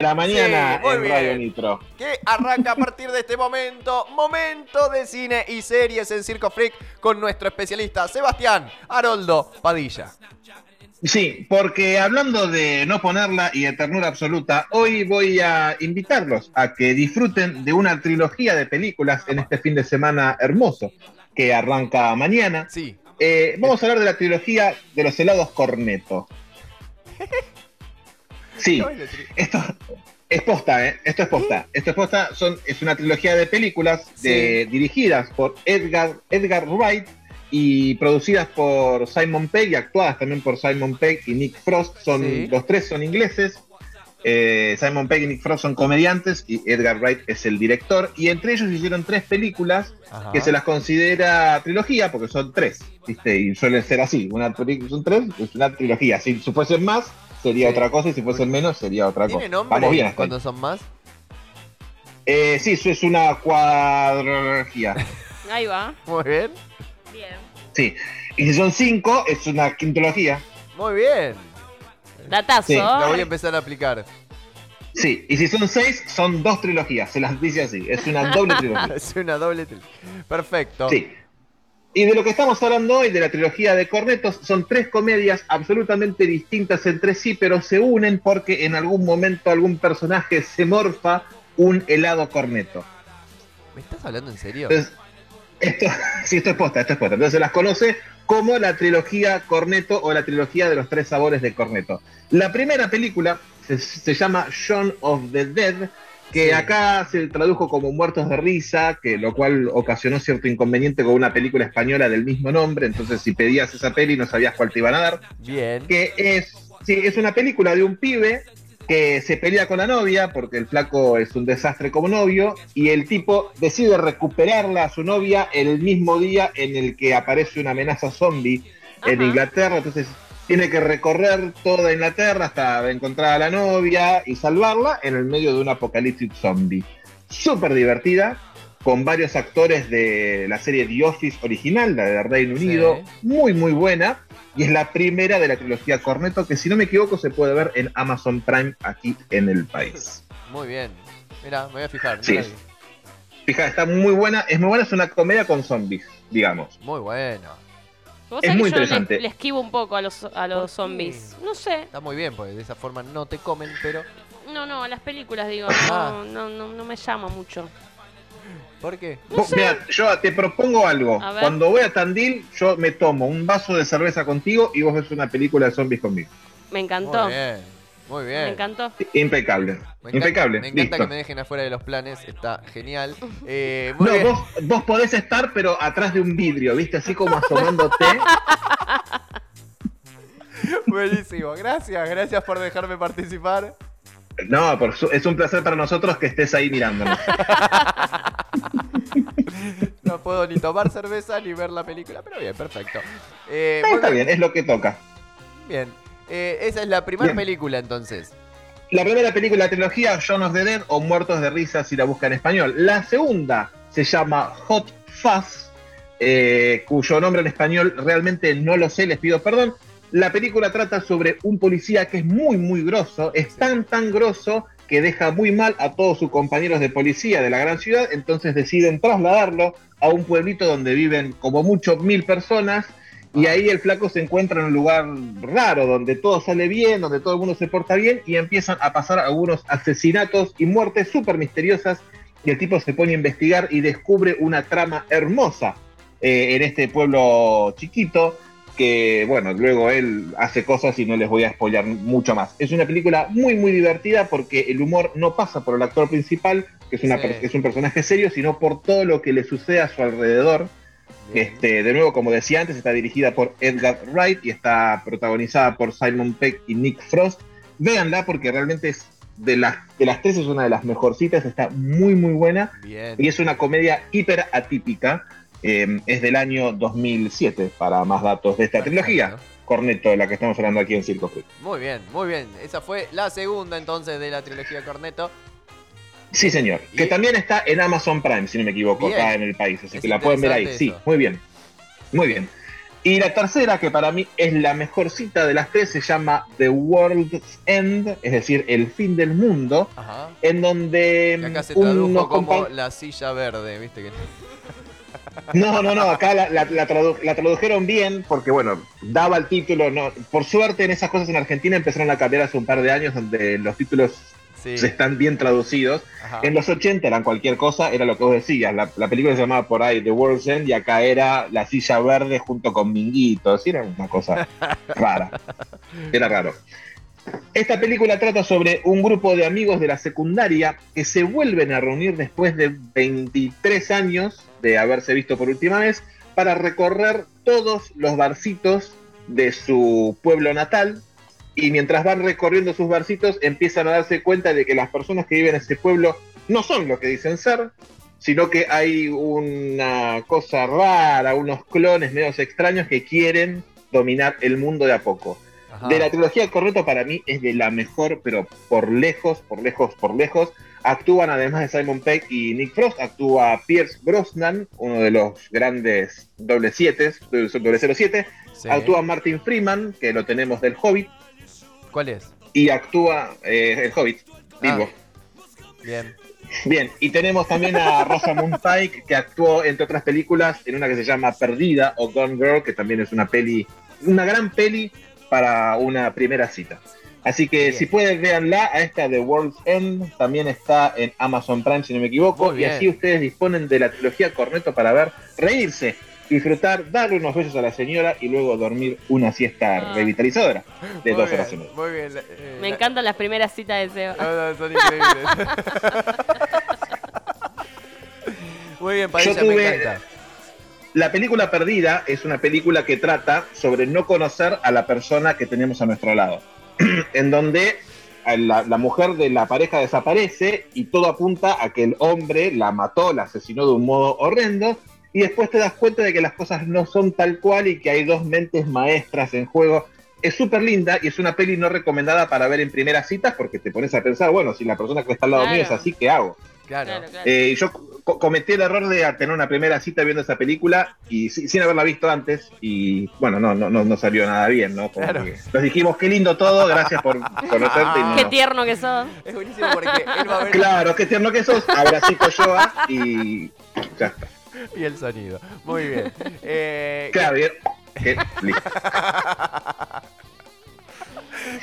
la mañana Sí, muy en bien. Radio Nitro. que arranca a partir de este momento, momento de cine y series en Circo Freak con nuestro especialista Sebastián Haroldo Padilla. Sí, porque hablando de no ponerla y de ternura absoluta, hoy voy a invitarlos a que disfruten de una trilogía de películas en este fin de semana hermoso que arranca mañana. Sí, Eh, vamos a hablar de la trilogía de los helados Corneto. Sí, esto es posta, ¿eh? Esto es posta. Esto es posta, son, es una trilogía de películas de- dirigidas por Edgar, Edgar Wright y producidas por Simon Pegg y actuadas también por Simon Pegg y Nick Frost. Son, Sí. Los tres son ingleses. Eh, Simon Pegg y Nick Frost son comediantes y Edgar Wright es el director. Y entre ellos hicieron tres películas Ajá. que se las considera trilogía porque son tres, ¿viste? Y suelen ser así. Una película son tres, es una trilogía. Si, si fuesen más, sería Sí. otra cosa, y si fuesen menos, sería otra cosa. ¿Tiene nombre Vamos bien hasta ahí. cuando son más? Eh, sí, eso es una cuadrología. Ahí va. Muy bien, Bien. Sí. Y si son cinco, es una quintología. muy bien. Datazo. Sí, La voy a empezar a aplicar. Sí. Y si son seis, son dos trilogías. Se las dice así. Es una doble trilogía. es una doble tri- Perfecto. Sí. Y de lo que estamos hablando hoy, de la trilogía de Cornetos, son tres comedias absolutamente distintas entre sí, pero se unen porque en algún momento algún personaje se morfa un helado corneto. ¿Me estás hablando en serio? Entonces, esto, sí, esto es posta, esto es posta. Entonces se las conoce como la trilogía Corneto o la trilogía de los tres sabores de Corneto. La primera película se, se llama Shaun of the Dead, que Sí. acá se tradujo como Muertos de Risa, que lo cual ocasionó cierto inconveniente con una película española del mismo nombre. Entonces, si pedías esa peli, no sabías cuál te iban a dar Bien. que es, sí, es una película de un pibe que se pelea con la novia porque el flaco es un desastre como novio y el tipo decide recuperarla a su novia el mismo día en el que aparece una amenaza zombie en. Inglaterra, entonces tiene que recorrer toda Inglaterra hasta encontrar a la novia y salvarla en el medio de un apocalipsis zombie. Súper divertida, con varios actores de la serie The Office original, la de Reino Sí. Unido, muy muy buena, y es la primera de la trilogía Corneto, que si no me equivoco se puede ver en Amazon Prime aquí en el país. Muy bien. Mira, me voy a fijar. Sí. Fija, está muy buena, es muy buena, es una comedia con zombies, digamos. Muy bueno. Vos Es sabés muy que yo le- interesante. Le, esquivo un poco a los, a ¿Por los qué? zombies. No sé. Está muy bien, porque de esa forma no te comen, pero. No, no, a las películas digo. Ah. No, no, no, no me llama mucho. ¿Por qué? No Vos, sé. mirá, yo te propongo algo. A ver. Cuando voy a Tandil, yo me tomo un vaso de cerveza contigo y vos ves una película de zombies conmigo. Me encantó. Muy bien. Muy bien. Me encantó. Impecable. Me encanta- Impecable. Me encanta Listo. que me dejen afuera de los planes, está genial. Eh, muy No, bien. vos, vos podés estar, pero atrás de un vidrio, ¿viste? Así como asomándote. Buenísimo, gracias, gracias por dejarme participar. No, por su- es un placer para nosotros que estés ahí mirándonos. No puedo ni tomar cerveza ni ver la película, pero bien, perfecto. Eh, Está bien, es lo que toca. Bien, Eh, esa es la primera película entonces. La primera película de la trilogía, Shaun of the Dead o Muertos de Risa si la busca en español. La segunda se llama Hot Fuzz, eh, cuyo nombre en español realmente no lo sé, les pido perdón. La película trata sobre un policía que es muy, muy grosso, es tan, tan grosso que deja muy mal a todos sus compañeros de policía de la gran ciudad, entonces deciden trasladarlo a un pueblito donde viven como mucho mil personas y ahí el flaco se encuentra en un lugar raro, donde todo sale bien, donde todo el mundo se porta bien, y empiezan a pasar algunos asesinatos y muertes súper misteriosas, y el tipo se pone a investigar y descubre una trama hermosa eh, en este pueblo chiquito, que bueno, luego él hace cosas y no les voy a spoilear mucho más. Es una película muy, muy divertida porque el humor no pasa por el actor principal, que es, una Sí. es un personaje serio, sino por todo lo que le sucede a su alrededor. Este, de nuevo, como decía antes, está dirigida por Edgar Wright y está protagonizada por Simon Peck y Nick Frost. Véanla porque realmente es de las, de las tres es una de las mejorcitas, está muy muy buena Bien. y es una comedia hiper atípica. eh, es del año 2007 para más datos de esta Perfecto. trilogía. Corneto, de la que estamos hablando aquí en Circo Freak. Muy bien, muy bien. Esa fue la segunda entonces de la trilogía Corneto. Sí, señor. Y- Que también está en Amazon Prime, si no me equivoco, Bien. acá en el país. Así Es que la pueden ver ahí. Sí, muy bien. Muy bien. Y la tercera, que para mí es la mejor cita de las tres, se llama The World's End, es decir, el fin del mundo, Ajá. en donde Que acá se unos tradujo como la silla verde, ¿viste? Que... No, no, no, acá la, la- la tradu- la tradujeron bien porque, bueno, daba el título. No, por suerte en esas cosas en Argentina empezaron a cambiar hace un par de años donde los títulos Sí. están bien traducidos. Ajá. En los 80 eran cualquier cosa, era lo que vos decías. La, la película se llamaba por ahí The World's End y acá era La Silla Verde junto con Minguitos. Era una cosa rara. Era raro. Esta película trata sobre un grupo de amigos de la secundaria que se vuelven a reunir después de 23 años de haberse visto por última vez para recorrer todos los barcitos de su pueblo natal y mientras van recorriendo sus barcitos empiezan a darse cuenta de que las personas que viven en ese pueblo no son lo que dicen ser, sino que hay una cosa rara, unos clones medios extraños que quieren dominar el mundo de a poco. Ajá. De la trilogía Correcto para mí es de la mejor, pero por lejos, por lejos, por lejos. Actúan además de Simon Pegg y Nick Frost, actúa Pierce Brosnan, uno de los grandes doble siete, doble 07. Sí. Actúa Martin Freeman, que lo tenemos del Hobbit, ¿Cuál es? y actúa eh, el Hobbit, Bilbo. Ah. Bien. Bien, y tenemos también a Rosamund Pike, que actuó, entre otras películas, en una que se llama Perdida o Gone Girl, que también es una peli, una gran peli para una primera cita. Así que Bien. si pueden, véanla, a esta de World's End, también está en Amazon Prime, si no me equivoco, y así ustedes disponen de la trilogía Corneto para ver, reírse, disfrutar, darle unos besos a la señora y luego dormir una siesta Ah. revitalizadora de Muy dos bien, horas y media. Muy bien. eh, Me la- encantan las primeras citas de Seba. No, no, son increíbles. Muy bien, Padilla, Yo tuve- me encanta. La película Perdida es una película que trata sobre no conocer a la persona que tenemos a nuestro lado, en donde la, la mujer de la pareja desaparece y todo apunta a que el hombre la mató, la asesinó de un modo horrendo, y después te das cuenta de que las cosas no son tal cual y que hay dos mentes maestras en juego. Es súper linda y es una peli no recomendada para ver en primeras citas porque te pones a pensar, bueno, si la persona que está al lado mío es Claro. así, ¿qué hago? Claro. Claro, claro. Eh, yo co- cometí el error de tener una primera cita viendo esa película y si- sin haberla visto antes y bueno, no, no, no, no salió nada bien, ¿no? Como Claro. nos dijimos, qué lindo todo, gracias por conocerte. y no- Qué tierno que sos. Es buenísimo porque él va a ver Claro, qué tierno que sos, abracito yo ah, y ya está. y el sonido. Muy bien. Eh, Claro, bien. Qué-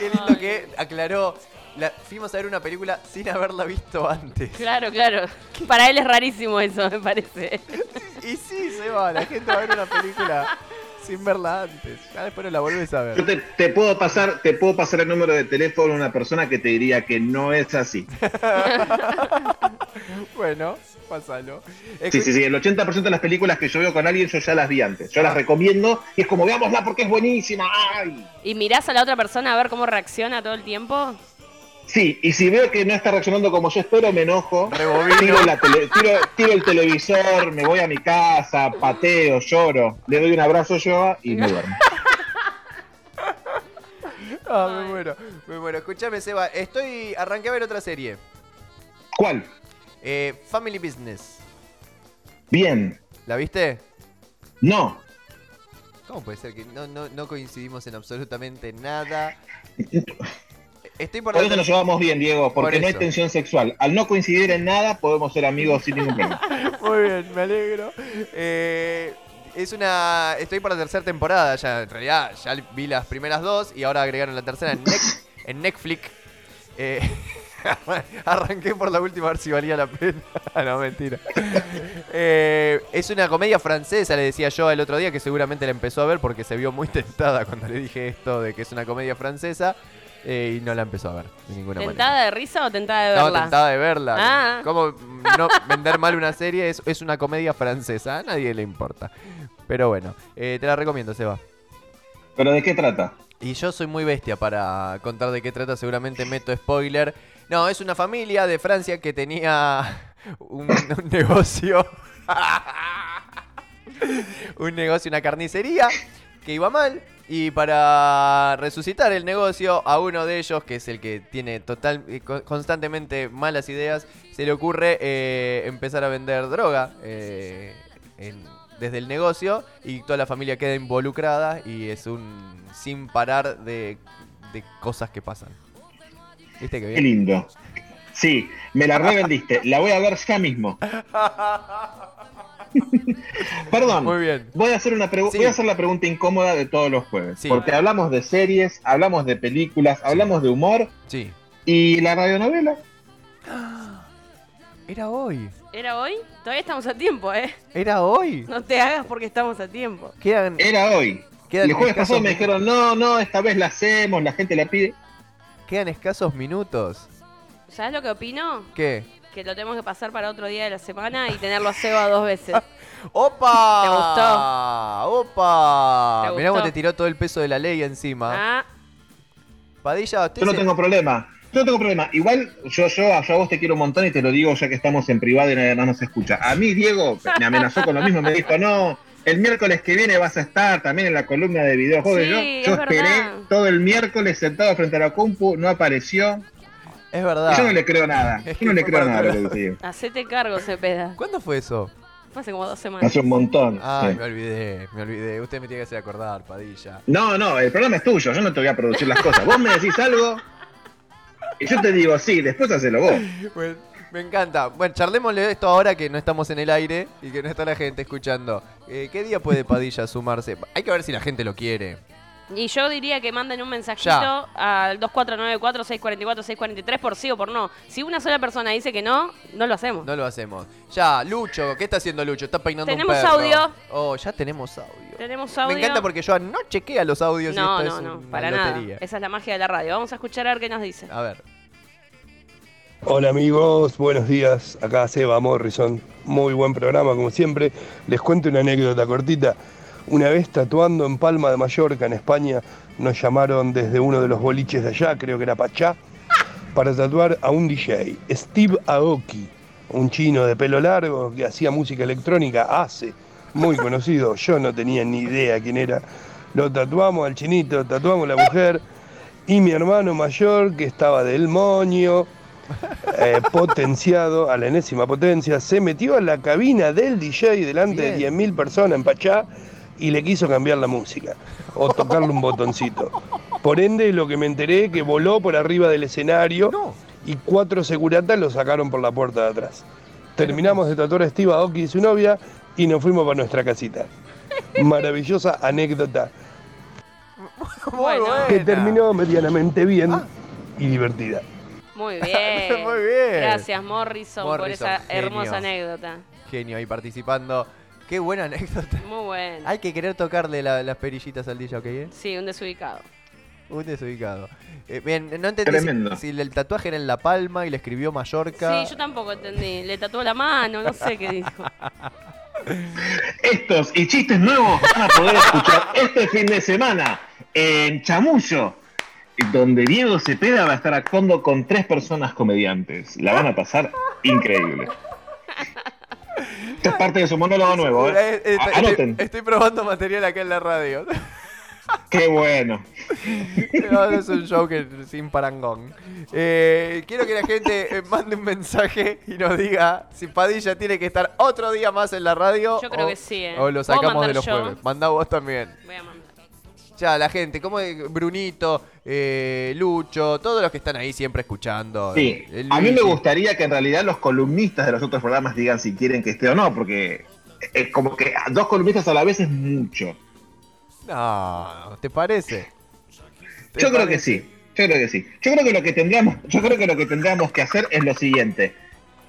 lindo que aclaró. La, fuimos a ver una película sin haberla visto antes. Claro, claro. Para él es rarísimo eso, me parece. Y sí, se va, la gente va a ver una película sin verla antes. Ya después no la volvés a Yo ver. te, te puedo pasar, te puedo pasar el número de teléfono de una persona que te diría que no es así. Bueno, pásalo. Sí, sí, sí, el 80% de las películas que yo veo con alguien yo ya las vi antes. Yo las recomiendo y es como, veámosla porque es buenísima. ¡Ay! ¿Y mirás a la otra persona a ver cómo reacciona todo el tiempo? Sí, y si veo que no está reaccionando como yo espero, me enojo. Tiro, la tele- tiro- tiro el televisor, me voy a mi casa, pateo, lloro, le doy un abrazo yo y me duermo. Ah, me muero, me muero. Escúchame, Seba, estoy. Arranqué a ver otra serie. ¿Cuál? Eh, Family Business. Bien. ¿La viste? No. ¿Cómo puede ser que no, no, no coincidimos en absolutamente nada? Estoy por Por eso nos llevamos bien, Diego, porque Por no hay tensión sexual. Al no coincidir en nada, podemos ser amigos sin ningún problema. Muy bien, me alegro. Eh, es una. Estoy por la tercera temporada ya. En realidad, ya vi las primeras dos y ahora agregaron la tercera en, en Netflix. Eh, arranqué por la última a ver si valía la pena. no, mentira. Eh, es una comedia francesa, le decía yo el otro día, que seguramente la empezó a ver porque se vio muy tentada cuando le dije esto de que es una comedia francesa. eh, y no la empezó a ver de ninguna manera. ¿Tentada de risa o tentada de No, verla? tentada de verla. Ah. ¿Cómo no vender mal una serie? Es, es una comedia francesa. A nadie le importa. Pero bueno, eh, te la recomiendo, Seba. ¿Pero de qué trata? Y yo soy muy bestia para contar de qué trata. Seguramente meto spoiler. No, es una familia de Francia que tenía un, negocio. un negocio, una carnicería que iba mal. Y para resucitar el negocio, a uno de ellos, que es el que tiene total, eh, co- constantemente malas ideas, se le ocurre eh, empezar a vender droga eh, desde el negocio y toda la familia queda involucrada y es un sin parar de, de cosas que pasan. ¿Viste qué lindo. Sí, me la revendiste. La voy a ver ya mismo. Perdón. Muy bien. Voy a hacer una Sí. voy a hacer la pregunta incómoda de todos los jueves. Sí. Porque hablamos de series, hablamos de películas, hablamos de humor Sí. y la radionovela. Era hoy. ¿Era hoy? Todavía estamos a tiempo, ¿eh? Era hoy. No te hagas porque estamos a tiempo. Quedan, Era hoy. quedan el jueves pasado me dijeron, no, no, esta vez la hacemos, la gente la pide. Quedan escasos minutos. ¿Sabes lo que opino? ¿Qué? Que lo tenemos que pasar para otro día de la semana y tenerlo a Seba dos veces. ¡Opa! ¿Te gustó? ¡Opa! ¿Te Mirá cómo gustó? te tiró todo el peso de la ley encima. Ah, Padilla, usted Yo no se- tengo problema. Yo no tengo problema. Igual yo, yo, yo a vos te quiero un montón y te lo digo ya que estamos en privado y nadie más nos escucha. A mí, Diego, me amenazó con lo mismo. Me dijo, no, el miércoles que viene vas a estar también en la columna de videojuegos. Sí, yo es yo esperé verdad. todo el miércoles sentado frente a la compu, no apareció. Es verdad. Yo no le creo nada. Es Yo no que le creo nada a otro lo que te digo. hacete cargo, Cepeda. ¿Cuándo fue eso? Fue hace como dos semanas. Hace un montón. Ay, sí. me olvidé, me olvidé. Usted me tiene que hacer acordar, Padilla. No, no, el programa es tuyo. Yo no te voy a producir las cosas. Vos me decís algo y yo te digo, sí, después hacelo vos. Bueno, me encanta. Bueno, charlémosle de esto ahora que no estamos en el aire y que no está la gente escuchando. Eh, ¿Qué día puede Padilla sumarse? Hay que ver si la gente lo quiere. Y yo diría que manden un mensajito Ya. al 2494-644-643 por sí o por no. Si una sola persona dice que no, no lo hacemos. No lo hacemos. Ya, Lucho, ¿qué está haciendo Lucho? Está peinando Tenemos un perro. audio. Oh, ya tenemos audio. Tenemos audio. Me encanta porque yo no chequea los audios No, y no, esto no, es una para nada. lotería. Esa es la magia de la radio. Vamos a escuchar a ver qué nos dice. A ver. Hola amigos, buenos días. Acá Seba Morrison. Muy buen programa como siempre. Les cuento una anécdota cortita. Una vez tatuando en Palma de Mallorca, en España, nos llamaron desde uno de los boliches de allá, creo que era Pachá, para tatuar a un DJ, Steve Aoki, un chino de pelo largo que hacía música electrónica, hace, muy conocido. Yo no tenía ni idea quién era. Lo tatuamos al chinito, tatuamos a la mujer y mi hermano mayor, que estaba del moño, eh, potenciado a la enésima potencia, se metió a la cabina del DJ delante Bien. de 10.000 personas en Pachá y le quiso cambiar la música o tocarle un botoncito. Por ende, lo que me enteré que voló por arriba del escenario No. y cuatro seguratas lo sacaron por la puerta de atrás. Terminamos de tatuar a Steve Aoki y su novia y nos fuimos para nuestra casita. Maravillosa anécdota Bueno. que buena. terminó medianamente bien y divertida. Muy bien. Muy bien. Gracias, Morrison, por esa genio. hermosa anécdota. Genio ahí participando. Qué buena anécdota. Muy buena. Hay que querer tocarle la- las perillitas al DJ, ¿ok? eh? Sí, un desubicado. Un desubicado. Eh, bien, no entendí si, si el tatuaje era en La Palma y le escribió Mallorca. Sí, yo tampoco entendí. Le tatuó la mano, no sé qué dijo. Estos y chistes nuevos van a poder escuchar este fin de semana en Chamullo, donde Diego Cepeda va a estar actuando con tres personas comediantes. La van a pasar increíble. Esto es parte de su monólogo nuevo, ¿eh? Eh, estoy, Anoten. estoy probando material acá en la radio. Qué bueno. No, es un show que, sin parangón. Eh, quiero que la gente eh, mande un mensaje y nos diga si Padilla tiene que estar otro día más en la radio. Yo creo o- que sí, ¿eh? O lo ¿Puedo sacamos de los yo? jueves. Mandá vos también. Voy a mandar. Ya, la gente, como Brunito, eh, Lucho, todos los que están ahí siempre escuchando. Sí, eh, a mí me gustaría que en realidad los columnistas de los otros programas digan si quieren que esté o no, porque es como que dos columnistas a la vez es mucho. No, ¿te parece? ¿Te Yo creo que sí, yo creo que sí. Yo creo que lo que tendríamos, yo creo que lo que tendríamos que hacer es lo siguiente.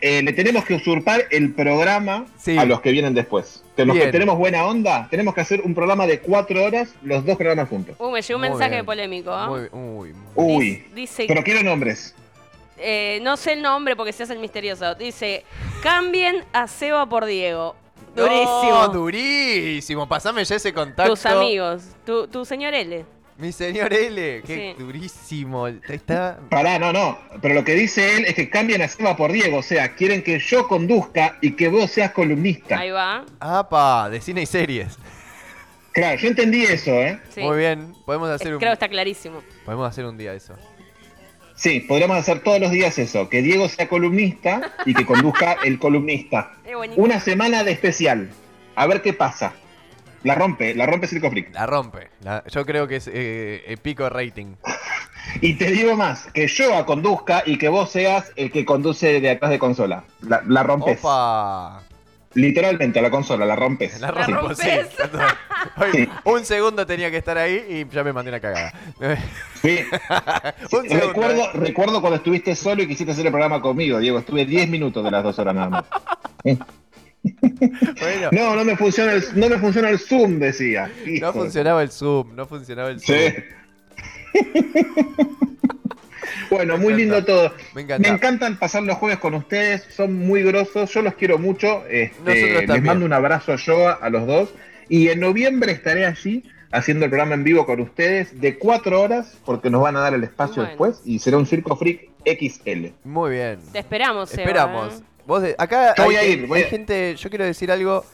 Eh, le tenemos que usurpar el programa Sí. a los que vienen después. Que los Bien. que tenemos buena onda, tenemos que hacer un programa de cuatro horas, los dos programas juntos. Uh, me llegó un Muy mensaje bien. polémico. Muy, uy, muy- Uy, Dice, dice- pero quiero nombres. eh, no sé el nombre porque se hace el misterioso. Dice, cambien a Seba por Diego. Durísimo. No, durísimo. Pasame ya ese contacto. Tus amigos, tu, tu señor L. Mi señor L, qué Sí. durísimo. Está. Pará, no, no. Pero lo que dice él es que cambien a Seba por Diego. O sea, quieren que yo conduzca y que vos seas columnista. Ahí va. Apa, de cine y series. Claro, yo entendí eso, ¿eh? Sí. Muy bien. Podemos hacer Es- un. Creo que está clarísimo. Podemos hacer un día eso. Sí, podríamos hacer todos los días eso. Que Diego sea columnista y que conduzca el columnista. Una semana de especial. A ver qué pasa. La rompe, la rompe Circo Freak. La rompe. La- yo creo que es eh, pico de rating. Y te digo más, que yo conduzca y que vos seas el que conduce de atrás de consola. La, la rompes. Opa. Literalmente a la consola, la rompes. La rompes. sí. Tanto- Hoy, Sí. Un segundo tenía que estar ahí y ya me mandé una cagada. Sí. un segundo. recuerdo, recuerdo cuando estuviste solo y quisiste hacer el programa conmigo, Diego. Estuve 10 minutos de las dos horas nada más. Bueno, No, no me funciona el, no me funciona el Zoom, decía. no funcionaba el Zoom, no funcionaba el Zoom. Sí. bueno, muy lindo todo. Me encanta. Me encantan pasar los jueves con ustedes, son muy grosos, yo los quiero mucho. este, Nosotros les mando un abrazo yo a, a los dos. Y en noviembre estaré allí haciendo el programa en vivo con ustedes de cuatro horas, porque nos van a dar el espacio Bueno. después, y será un Circo Freak XL. Muy bien. Te esperamos, Seba, Esperamos. ¿eh? Vos de- acá Yo hay, voy a gen- ir, voy hay a- gente, yo quiero decir algo.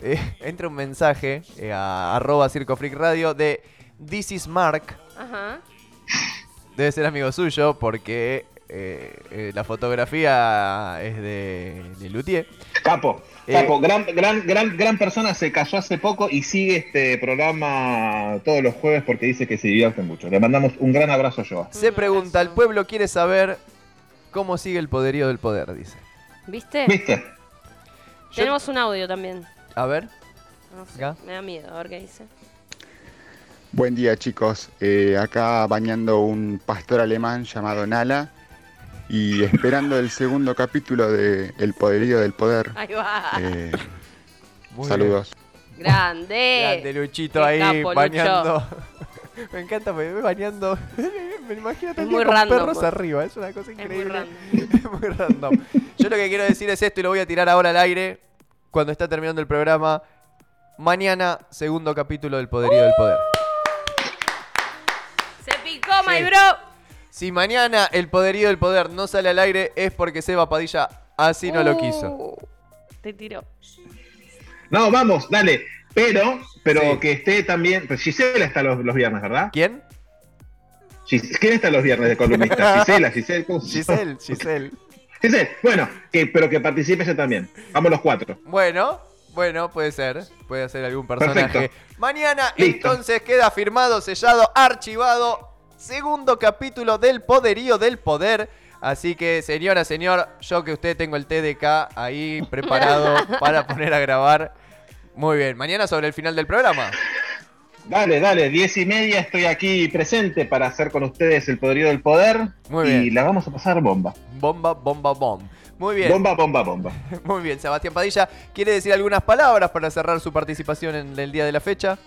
eh, entra un mensaje eh, a arroba Circo Freak Radio de This is Mark. Ajá. Debe ser amigo suyo porque eh, eh, la fotografía es de, de Luthier. Capo, Eh, capo, gran, gran, gran, gran persona, se casó hace poco y sigue este programa todos los jueves porque dice que se divierte mucho. Le mandamos un gran abrazo yo. Se Un pregunta, el pueblo quiere saber cómo sigue el poderío del poder, dice. ¿Viste? ¿Viste? Yo- Tenemos un audio también. A ver. No sé, Acá. me da miedo, a ver qué dice. Buen día chicos, Eh, acá bañando un pastor alemán llamado Nala y esperando el segundo capítulo de El poderío del poder. Ahí va. Eh, saludos. Grande. Grande Luchito Qué ahí capo, Lucho. Me encanta, me ve bañando. me imagino muy con random, perros arriba, es una cosa Es muy increíble. Es muy random. Yo lo que quiero decir es esto y lo voy a tirar ahora al aire cuando está terminando el programa. Mañana, segundo capítulo del Poderío del Poder. Se picó, Sí. my bro. Si mañana el Poderío del Poder no sale al aire es porque Seba Padilla así no lo quiso. Uh, Te tiró. No, vamos, dale. Pero, pero Sí. que esté también. Pues Gisela está los, los viernes, ¿verdad? ¿Quién? Gis- ¿Quién está los viernes de columnista? Gisela, Giselle, ¿cómo se llama? Giselle, Giselle. Giselle, bueno, que, pero que participe ella también. Vamos los cuatro. Bueno, bueno, puede ser. Puede ser algún personaje. Perfecto. Mañana Listo. entonces queda firmado, sellado, archivado. Segundo capítulo del Poderío del Poder. Así que, señora, señor, yo que usted tengo el TDK ahí preparado para poner a grabar. Muy bien, mañana sobre el final del programa. Dale, dale, diez y media estoy aquí presente para hacer con ustedes el poderío del poder. Muy y bien. la vamos a pasar bomba. Bomba, bomba, bomb. Muy bien, Bomba, bomba, bomba. muy bien. Sebastián Padilla, ¿quiere decir algunas palabras para cerrar su participación en el día de la fecha?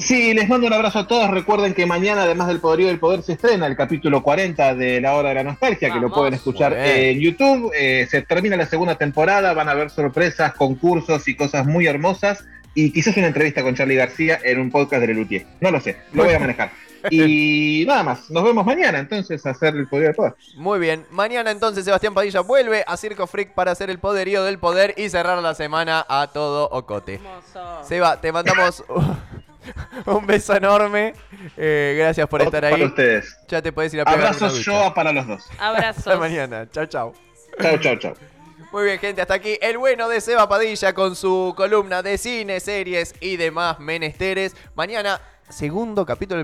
Sí, les mando un abrazo a todos. Recuerden que mañana, además del Poderío del Poder, se estrena el capítulo 40 de La Hora de la Nostalgia, que lo pueden escuchar en YouTube. Eh, se termina la segunda temporada, van a ver sorpresas, concursos y cosas muy hermosas. Y quizás una entrevista con Charlie García en un podcast de Lelutier. No lo sé, lo voy a manejar. Y nada más, nos vemos mañana entonces a hacer el Poderío del Poder. Muy bien, mañana entonces Sebastián Padilla vuelve a Circo Freak para hacer el poderío del poder y cerrar la semana a todo ocote. Hermoso. Seba, te mandamos un beso enorme. Eh, gracias por estar Para ahí. ustedes. Ya te puedes ir a pegar Abrazos yo para los dos. Abrazos. Hasta mañana. Chao, chao. Chao, chao, chao. Muy bien, gente, hasta aquí el bueno de Seba Padilla con su columna de cine, series y demás menesteres. Mañana, segundo capítulo